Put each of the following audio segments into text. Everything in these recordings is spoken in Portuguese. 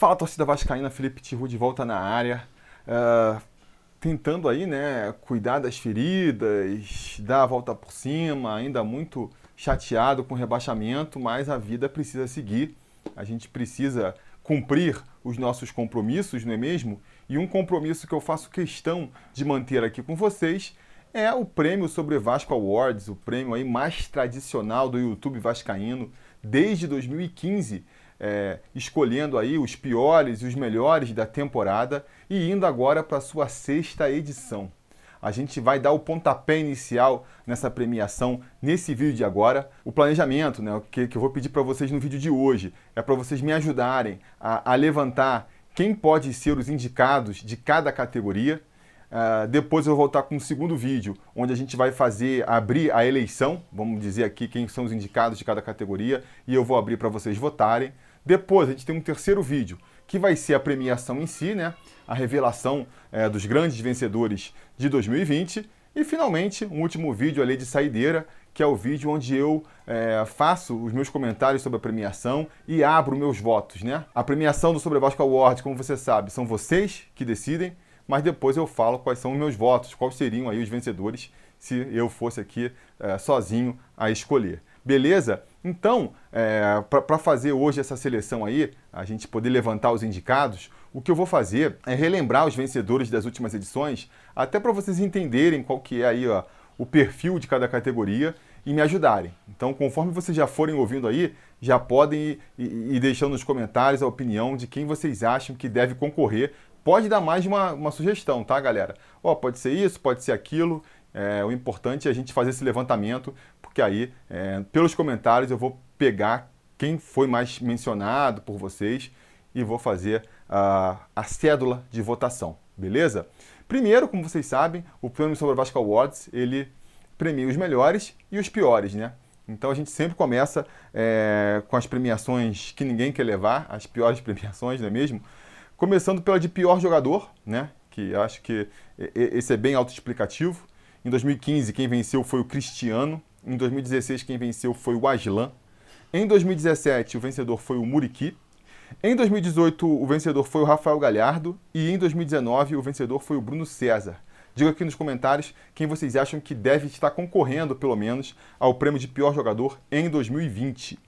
Fala torcida vascaína, Felipe Tiru de volta na área, uh, tentando aí, né, cuidar das feridas, dar a volta por cima, ainda muito chateado com o rebaixamento, mas a vida precisa seguir, a gente precisa cumprir os nossos compromissos, não é mesmo? E um compromisso que eu faço questão de manter aqui com vocês é o prêmio sobre Vasco Awards, o prêmio aí mais tradicional do YouTube vascaíno desde 2015 é, escolhendo aí os piores e os melhores da temporada e indo agora para a sua sexta edição. A gente vai dar o pontapé inicial nessa premiação nesse vídeo de agora. O planejamento, né, que, que eu vou pedir para vocês no vídeo de hoje, é para vocês me ajudarem a, a levantar quem pode ser os indicados de cada categoria. Uh, depois eu vou voltar com um segundo vídeo, onde a gente vai fazer, abrir a eleição, vamos dizer aqui quem são os indicados de cada categoria, e eu vou abrir para vocês votarem. Depois a gente tem um terceiro vídeo, que vai ser a premiação em si, né? A revelação é, dos grandes vencedores de 2020. E finalmente, um último vídeo ali de saideira, que é o vídeo onde eu é, faço os meus comentários sobre a premiação e abro meus votos, né? A premiação do Sobre Vasco Award, como você sabe, são vocês que decidem, mas depois eu falo quais são os meus votos, quais seriam aí os vencedores se eu fosse aqui é, sozinho a escolher. Beleza? Então, é, para fazer hoje essa seleção aí, a gente poder levantar os indicados, o que eu vou fazer é relembrar os vencedores das últimas edições, até para vocês entenderem qual que é aí ó, o perfil de cada categoria e me ajudarem. Então, conforme vocês já forem ouvindo aí, já podem ir, ir, ir deixando nos comentários a opinião de quem vocês acham que deve concorrer. Pode dar mais de uma, uma sugestão, tá, galera? Ó, pode ser isso, pode ser aquilo. É, o importante é a gente fazer esse levantamento, porque aí, é, pelos comentários, eu vou pegar quem foi mais mencionado por vocês e vou fazer a, a cédula de votação, beleza? Primeiro, como vocês sabem, o Prêmio sobre Vasco Awards, ele premia os melhores e os piores, né? Então a gente sempre começa é, com as premiações que ninguém quer levar, as piores premiações, não é mesmo? Começando pela de pior jogador, né? Que acho que esse é bem autoexplicativo. Em 2015, quem venceu foi o Cristiano. Em 2016, quem venceu foi o Aslan. Em 2017, o vencedor foi o Muriqui. Em 2018, o vencedor foi o Rafael Galhardo. E em 2019, o vencedor foi o Bruno César. Diga aqui nos comentários quem vocês acham que deve estar concorrendo, pelo menos, ao prêmio de pior jogador em 2020.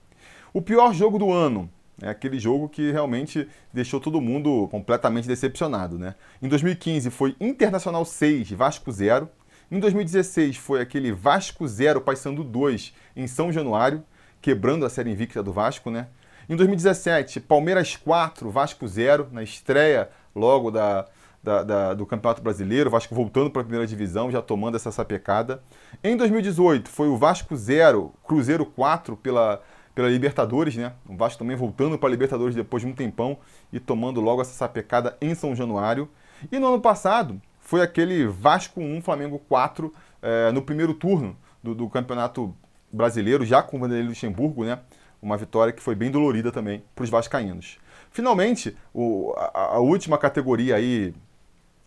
O pior jogo do ano é aquele jogo que realmente deixou todo mundo completamente decepcionado, né? Em 2015 foi Internacional 6, Vasco 0. Em 2016 foi aquele Vasco 0, Paysandu 2 em São Januário, quebrando a série invicta do Vasco, né? Em 2017, Palmeiras 4, Vasco 0, na estreia logo da, da, da, do Campeonato Brasileiro, Vasco voltando para a primeira divisão, já tomando essa sapecada. Em 2018, foi o Vasco 0, Cruzeiro 4 pela, pela Libertadores, né? O Vasco também voltando para a Libertadores depois de um tempão e tomando logo essa sapecada em São Januário. E no ano passado, foi aquele Vasco 1, Flamengo 4 é, no primeiro turno do, do, Campeonato Brasileiro, já com o Vanderlei Luxemburgo, né? Uma vitória que foi bem dolorida também para os vascaínos. Finalmente, o, a, a, última categoria aí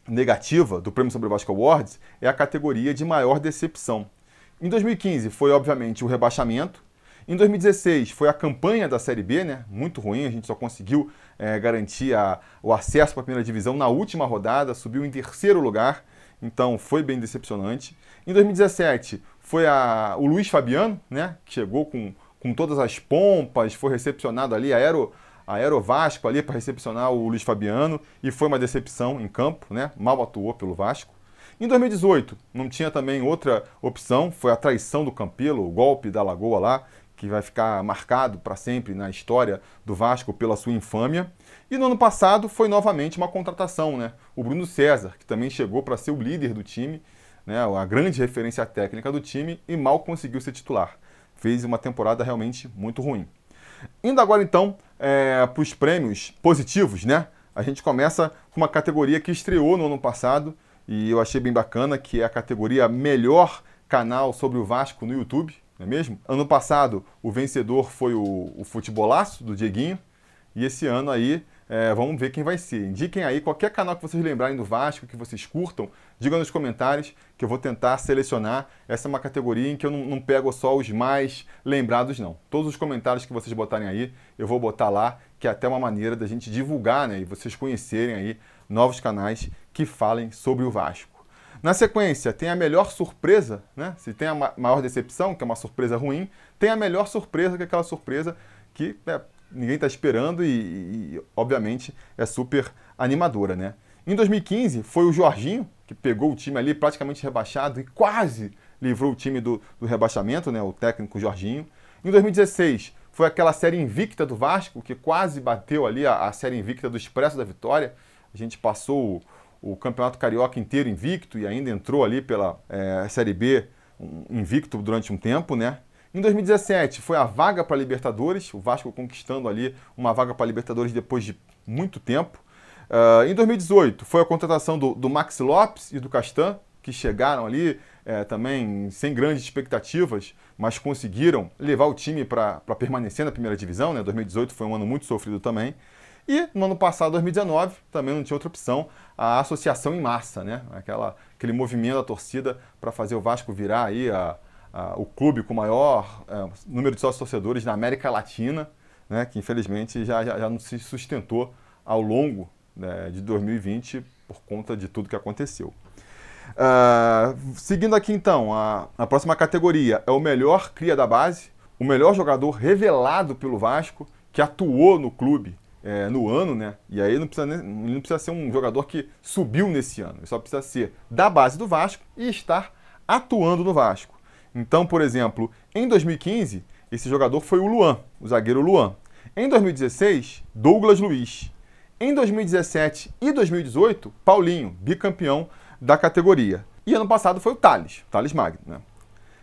negativa do Prêmio Sobre Vasco Awards é a categoria de maior decepção. Em 2015 foi, obviamente, o rebaixamento, em 2016 foi a campanha da Série B, né? Muito ruim, a gente só conseguiu é, garantir a, o acesso para a primeira divisão na última rodada, subiu em terceiro lugar, então foi bem decepcionante. Em 2017 foi a, o Luiz Fabiano, né? Que chegou com, com todas as pompas, foi recepcionado ali, aero, aero Vasco ali para recepcionar o Luiz Fabiano e foi uma decepção em campo, né? Mal atuou pelo Vasco. Em 2018, não tinha também outra opção, foi a traição do Campelo, o golpe da Lagoa lá, que vai ficar marcado para sempre na história do Vasco pela sua infâmia. E no ano passado foi novamente uma contratação, né? O Bruno César, que também chegou para ser o líder do time, né? a grande referência técnica do time e mal conseguiu ser titular. Fez uma temporada realmente muito ruim. Indo agora então é, para os prêmios positivos, né? A gente começa com uma categoria que estreou no ano passado e eu achei bem bacana, que é a categoria Melhor Canal sobre o Vasco no YouTube não é mesmo? Ano passado, o vencedor foi o, o Futebolaço, do Dieguinho, e esse ano aí É, vamos ver quem vai ser. Indiquem aí qualquer canal que vocês lembrarem do Vasco, que vocês curtam, digam nos comentários que eu vou tentar selecionar. Essa é uma categoria em que eu não, não, pego só os mais lembrados, não. Todos os comentários que vocês botarem aí, eu vou botar lá, que é até uma maneira da gente divulgar né, e vocês conhecerem aí novos canais que falem sobre o Vasco. Na sequência, tem a melhor surpresa, né? Se tem a maior decepção, que é uma surpresa ruim, tem a melhor surpresa, que é aquela surpresa que é, ninguém está esperando e, e, obviamente, é super animadora, né? Em 2015, foi o Jorginho que pegou o time ali praticamente rebaixado e quase livrou o time do, do rebaixamento, né? O técnico Jorginho. Em 2016, foi aquela série invicta do Vasco, que quase bateu ali a, a série invicta do Expresso da Vitória. A gente passou o, Campeonato Carioca inteiro invicto e ainda entrou ali pela é, Série B invicto durante um tempo, né? Em 2017 foi a vaga para a Libertadores, o Vasco conquistando ali uma vaga para a Libertadores depois de muito tempo. Uh, em 2018 foi a contratação do, do, Max Lopes e do Castan, que chegaram ali é, também sem grandes expectativas, mas conseguiram levar o time para permanecer na primeira divisão. Né? 2018 foi um ano muito sofrido também. E no ano passado, 2019, também não tinha outra opção, a associação em massa, né? Aquela, aquele movimento da torcida para fazer o Vasco virar aí a, o clube com o maior é, número de sócios torcedores na América Latina, né, que infelizmente já, já, já não se sustentou ao longo né, de 2020 por conta de tudo que aconteceu. Uh, seguindo aqui então, a, a próxima categoria é o melhor cria da base, o melhor jogador revelado pelo Vasco, que atuou no clube é, no ano, né? E aí não precisa, não precisa ser um jogador que subiu nesse ano, ele só precisa ser da base do Vasco e estar atuando no Vasco. Então, por exemplo, em 2015, esse jogador foi o Luan, o zagueiro Luan. Em 2016, Douglas Luiz. Em 2017 e 2018, Paulinho, bicampeão da categoria. E ano passado foi o Thales, Thales Magno. Né?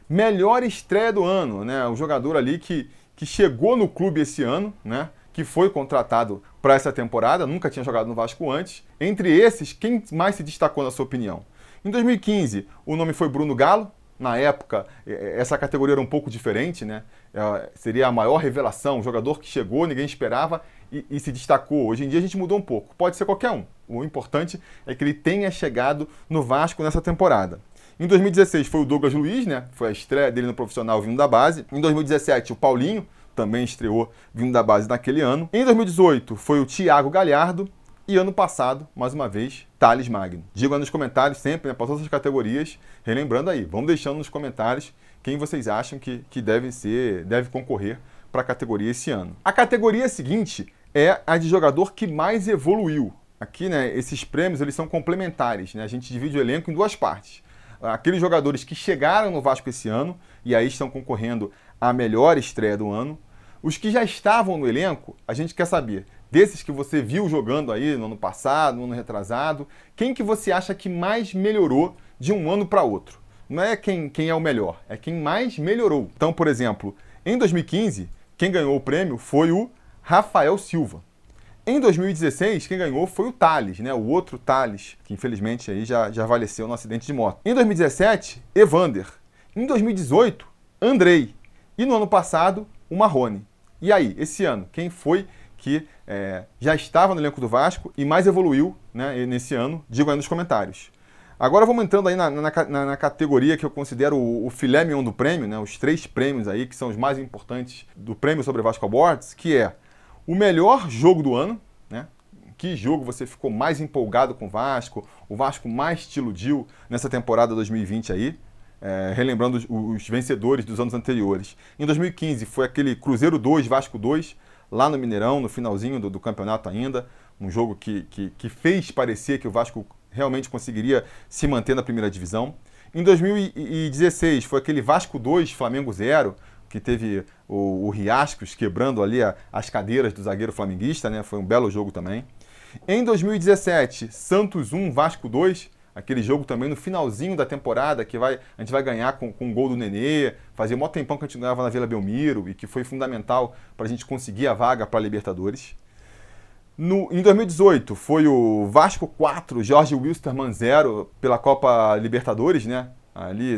Melhor estreia do ano, né? O jogador ali que, que chegou no clube esse ano, né? Que foi contratado para essa temporada, nunca tinha jogado no Vasco antes. Entre esses, quem mais se destacou na sua opinião? Em 2015, o nome foi Bruno Galo, na época, essa categoria era um pouco diferente, né? É, seria a maior revelação, um jogador que chegou, ninguém esperava e, e, se destacou. Hoje em dia a gente mudou um pouco. Pode ser qualquer um. O importante é que ele tenha chegado no Vasco nessa temporada. Em 2016 foi o Douglas Luiz, né? Foi a estreia dele no profissional vindo da base. Em 2017 o Paulinho também estreou vindo da base naquele ano. Em 2018 foi o Thiago Galhardo e ano passado, mais uma vez, Thales Magno. Digam nos comentários sempre, né, para todas as categorias, relembrando aí, vamos deixando nos comentários quem vocês acham que, que deve ser, deve concorrer para a categoria esse ano. A categoria seguinte é a de jogador que mais evoluiu. Aqui, né, esses prêmios eles são complementares, né? A gente divide o elenco em duas partes. Aqueles jogadores que chegaram no Vasco esse ano e aí estão concorrendo à melhor estreia do ano. Os que já estavam no elenco, a gente quer saber desses que você viu jogando aí no ano passado, no ano retrasado, quem que você acha que mais melhorou de um ano para outro? Não é quem, quem é o melhor, é quem mais melhorou. Então, por exemplo, em 2015, quem ganhou o prêmio foi o Rafael Silva. Em 2016, quem ganhou foi o Thales, né? o outro Thales, que infelizmente aí já, já faleceu no acidente de moto. Em 2017, Evander. Em 2018, Andrei. E no ano passado, o Marrone. E aí, esse ano, quem foi que é, já estava no elenco do Vasco e mais evoluiu né, nesse ano, digo aí nos comentários. Agora vamos entrando aí na, na, na, na categoria que eu considero o, o filé mignon do prêmio, né, os três prêmios aí que são os mais importantes do prêmio sobre Vasco Awards, que é o melhor jogo do ano, né, que jogo você ficou mais empolgado com o Vasco, o Vasco mais te iludiu nessa temporada 2020 aí, é, relembrando os, os, vencedores dos anos anteriores. Em 2015 foi aquele Cruzeiro 2, Vasco 2, lá no Mineirão, no finalzinho do, do campeonato ainda. Um jogo que, que, que, fez parecer que o Vasco realmente conseguiria se manter na primeira divisão. Em 2016 foi aquele Vasco 2, Flamengo 0, que teve o, o Riascos quebrando ali a, as cadeiras do zagueiro flamenguista, né? Foi um belo jogo também. Em 2017, Santos 1, Vasco 2, aquele jogo também no finalzinho da temporada, que vai, a gente vai ganhar com, com um gol do Nenê, fazia mó tempão que a gente ganhava na Vila Belmiro e que foi fundamental para a gente conseguir a vaga para a Libertadores. No, em 2018 foi o Vasco 4, Jorge Wilstermann 0 pela Copa Libertadores, né? Ali,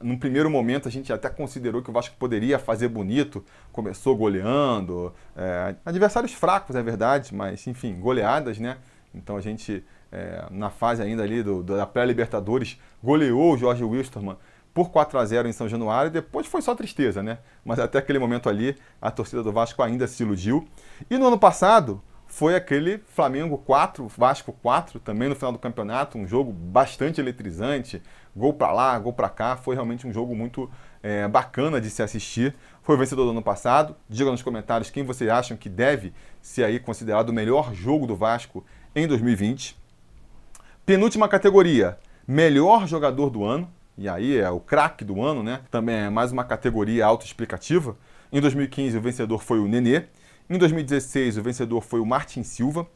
num primeiro momento, a gente até considerou que o Vasco poderia fazer bonito, começou goleando, é, adversários fracos, é verdade, mas enfim, goleadas, né? Então a gente, é, na fase ainda ali do, da pré-Libertadores, goleou o Jorge Wilstermann por 4 a 0 em São Januário, depois foi só tristeza, né? Mas até aquele momento ali, a torcida do Vasco ainda se iludiu. E no ano passado, foi aquele Flamengo 4, Vasco 4, também no final do campeonato, um jogo bastante eletrizante, gol para lá, gol para cá, foi realmente um jogo muito é, bacana de se assistir. Foi vencedor do ano passado. Diga nos comentários quem vocês acham que deve ser aí considerado o melhor jogo do Vasco em 2020. Penúltima categoria, melhor jogador do ano. E aí é o craque do ano, né? Também é mais uma categoria autoexplicativa. Em 2015 o vencedor foi o Nenê. Em 2016, o vencedor foi o Martin Silva.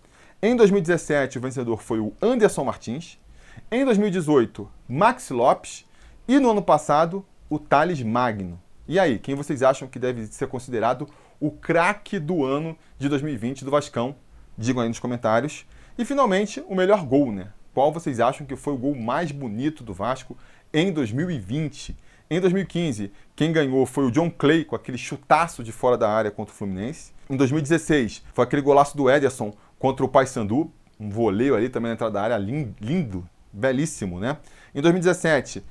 Em 2017, o vencedor foi o Anderson Martins. Em 2018, Max Lopes. E no ano passado, o Thales Magno. E aí, quem vocês acham que deve ser considerado o craque do ano de 2020 do Vascão? Digam aí nos comentários. E finalmente, o melhor gol, né? Qual vocês acham que foi o gol mais bonito do Vasco em 2020? Em 2015, quem ganhou foi o John Clay com aquele chutaço de fora da área contra o Fluminense. Em 2016, foi aquele golaço do Ederson contra o Paysandu, um voleio ali também na entrada da área, lindo, belíssimo, né? Em 2017,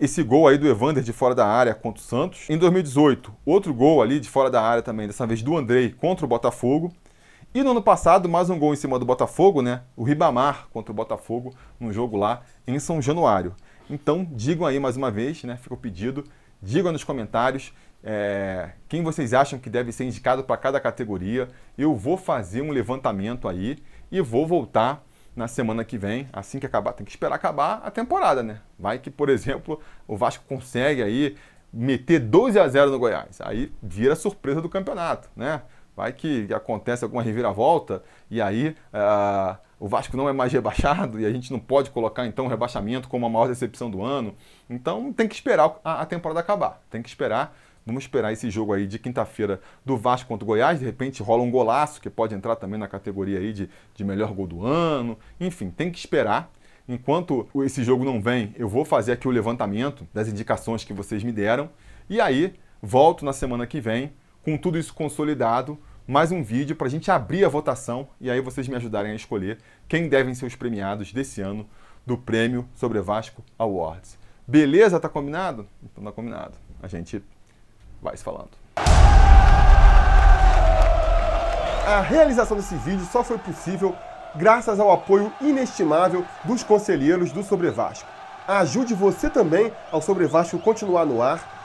esse gol aí do Evander de fora da área contra o Santos. Em 2018, outro gol ali de fora da área também, dessa vez do Andrei contra o Botafogo. E no ano passado, mais um gol em cima do Botafogo, né? O Ribamar contra o Botafogo, num jogo lá em São Januário. Então, digam aí mais uma vez, né? Fica o pedido, digam nos comentários é, quem vocês acham que deve ser indicado para cada categoria. Eu vou fazer um levantamento aí e vou voltar na semana que vem, assim que acabar. Tem que esperar acabar a temporada, né? Vai que, por exemplo, o Vasco consegue aí meter 12 a 0 no Goiás. Aí vira surpresa do campeonato, né? Vai que acontece alguma reviravolta e aí uh, o Vasco não é mais rebaixado e a gente não pode colocar então o rebaixamento como a maior decepção do ano. Então tem que esperar a, a temporada acabar. Tem que esperar Vamos esperar esse jogo aí de quinta-feira do Vasco contra o Goiás. De repente rola um golaço que pode entrar também na categoria aí de, de melhor gol do ano. Enfim, tem que esperar. Enquanto esse jogo não vem, eu vou fazer aqui o levantamento das indicações que vocês me deram. E aí, volto na semana que vem com tudo isso consolidado. Mais um vídeo para a gente abrir a votação e aí vocês me ajudarem a escolher quem devem ser os premiados desse ano do Prêmio Sobre Vasco Awards. Beleza? Tá combinado? Então tá combinado. A gente vai se falando. A realização desse vídeo só foi possível graças ao apoio inestimável dos conselheiros do Sobre Vasco. Ajude você também ao Sobre Vasco continuar no ar,